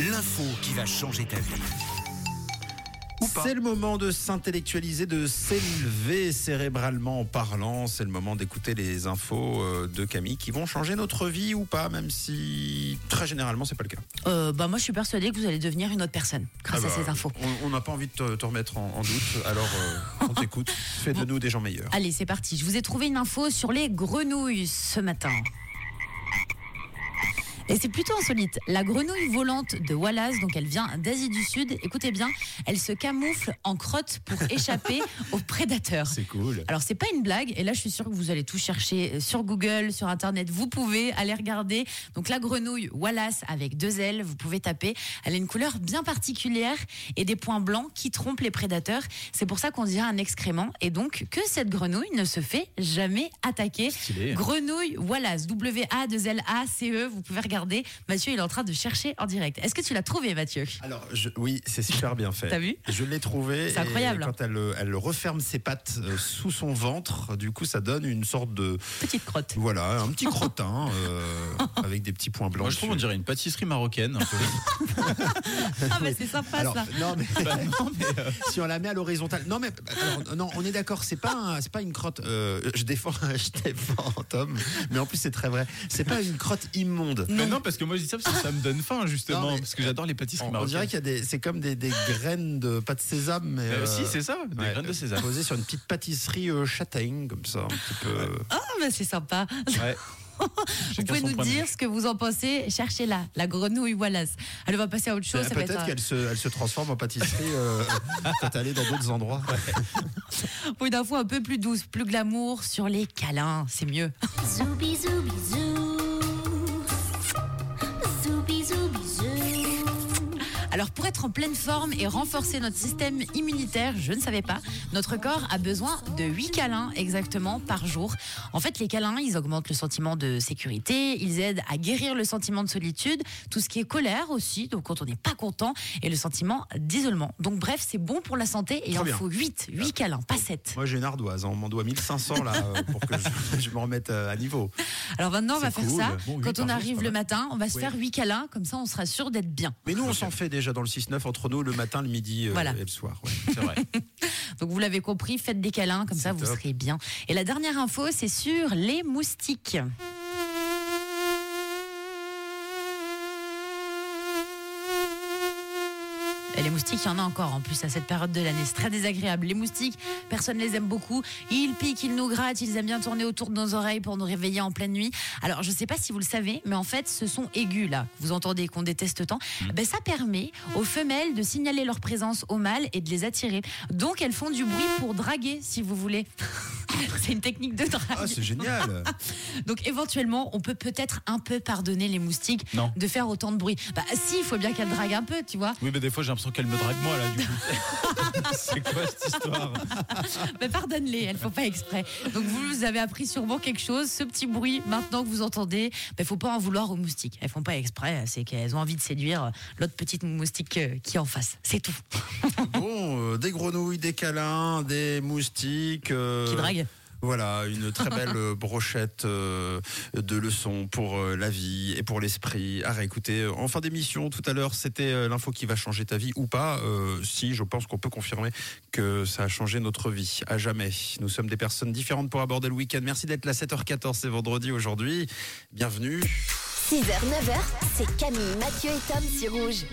L'info qui va changer ta vie. C'est le moment de s'intellectualiser, de s'élever cérébralement en parlant. C'est le moment d'écouter les infos euh, de Camille qui vont changer notre vie ou pas, même si très généralement c'est pas le cas. Euh, bah moi je suis persuadée que vous allez devenir une autre personne grâce Ah à bah, ces infos. on- n'a pas envie de te, te remettre en, en doute, alors euh, on t'écoute. Fais de nous des gens meilleurs. Allez, c'est parti. Je vous ai trouvé une info sur les grenouilles ce matin. Et c'est plutôt insolite. La grenouille volante de Wallace, donc elle vient d'Asie du Sud, écoutez bien, elle se camoufle en crotte pour échapper aux prédateurs. C'est cool. Alors c'est pas une blague, et là je suis sûre que vous allez tout chercher sur Google, sur Internet. Vous pouvez aller regarder. Donc la grenouille Wallace avec deux ailes, vous pouvez taper. Elle a une couleur bien particulière et des points blancs qui trompent les prédateurs. C'est pour ça qu'on dirait un excrément, et donc que cette grenouille ne se fait jamais attaquer. Stylé. Grenouille Wallace, W-A-2-L-A-C-E. Vous pouvez regarder. Mathieu, il est en train de chercher en direct. Est-ce que tu l'as trouvé, Mathieu? Alors, je- oui, c'est super bien fait. T'as vu? Je l'ai trouvé. C'est incroyable. Quand elle, elle referme ses pattes euh, sous son ventre, du coup, ça donne une sorte de. Petite crotte. Voilà, un petit crottin euh, avec des petits points blancs. Moi, je trouve on dirait une pâtisserie marocaine. un peu. Ah bah c'est sympa Alors, ça. non, mais, Bah, non, mais, euh, si on la met à l'horizontale. Non, mais alors, non, on est d'accord, c'est pas, un- c'est pas une crotte. euh, je défends, je défends Tom, mais en plus, c'est très vrai. C'est pas une crotte immonde. mais non, parce que moi je dis ça parce que ça me donne faim justement, Non, mais- parce que j'adore les pâtisseries On, on marocaines. dirait qu'il y a des, c'est comme des, des graines de pâte de sésame, mais. Euh, euh, si, c'est ça, des ouais, graines de sésame. Posées sur une petite pâtisserie euh, châtaigne, comme ça, un petit peu. Ah bah c'est sympa. Ouais. Vous pouvez nous dire ce que vous en pensez. Cherchez-la, la grenouille Wallace. Elle va passer à autre chose. ça va Peut-être être, qu'elle se, elle se transforme en pâtisserie euh, quand elle est dans d'autres endroits. Pour une info un peu plus douce, plus glamour sur les câlins. C'est mieux. Zooby zoo. to zoo. Alors pour être en pleine forme et renforcer notre système immunitaire, je ne savais pas, notre corps a besoin de 8 câlins exactement par jour. En fait, les câlins, ils augmentent le sentiment de sécurité, ils aident à guérir le sentiment de solitude, tout ce qui est colère aussi, donc quand on n'est pas content, et le sentiment d'isolement. Donc bref, c'est bon pour la santé et il en bien. faut 8, 8 câlins, pas 7. Moi, j'ai une ardoise. hein. On m'en doit 1500 là euh, pour que je, je me remette euh, à niveau. Alors maintenant, on va faire ça. Bon, quand on arrive le matin, on va se Oui. faire 8 câlins, comme ça on sera sûr d'être bien. Mais nous, on s'en fait déjà dans le 6-9 entre nous le matin, le midi euh, Voilà. et le soir. ouais. C'est vrai. Donc vous l'avez compris, faites des câlins, comme ça vous serez bien. Et la dernière info, c'est sur les moustiques. Et les moustiques, il y en a encore en plus à cette période de l'année. C'est très désagréable. Les moustiques, personne ne les aime beaucoup. Ils piquent, ils nous grattent, ils aiment bien tourner autour de nos oreilles pour nous réveiller en pleine nuit. Alors, je ne sais pas si vous le savez, mais en fait, ce sont aigus là. Vous entendez qu'on déteste tant. Ben, ça permet aux femelles de signaler leur présence aux mâles et de les attirer. Donc, elles font du bruit pour draguer, si vous voulez. C'est une technique de drague. Ah, c'est génial. Donc éventuellement, on peut peut-être un peu pardonner les moustiques Non. de faire autant de bruit. Bah si, il faut bien qu'elles draguent un peu, tu vois. Oui, mais des fois j'ai l'impression qu'elle me drague moi là, du coup. C'est quoi cette histoire? Mais pardonne-les, elles font pas exprès. Donc vous, vous avez appris sûrement quelque chose. Ce petit bruit, maintenant que vous entendez, il faut pas en vouloir aux moustiques. Elles font pas exprès, c'est qu'elles ont envie de séduire l'autre petite moustique euh, qui est en face. C'est tout. Bon, euh, des grenouilles, des câlins, des moustiques. euh, Qui drague. Voilà, une très belle euh, brochette euh, de leçons pour euh, la vie et pour l'esprit. À réécouter en fin d'émission tout à l'heure, c'était l'info qui va changer ta vie ou pas. Si, je pense qu'on peut confirmer que ça a changé notre vie à jamais. Nous sommes des personnes différentes pour aborder le week-end. Merci d'être là, 7h14, c'est vendredi aujourd'hui. Bienvenue. 6h, 9h, c'est Camille, Mathieu et Tom sur Rouge.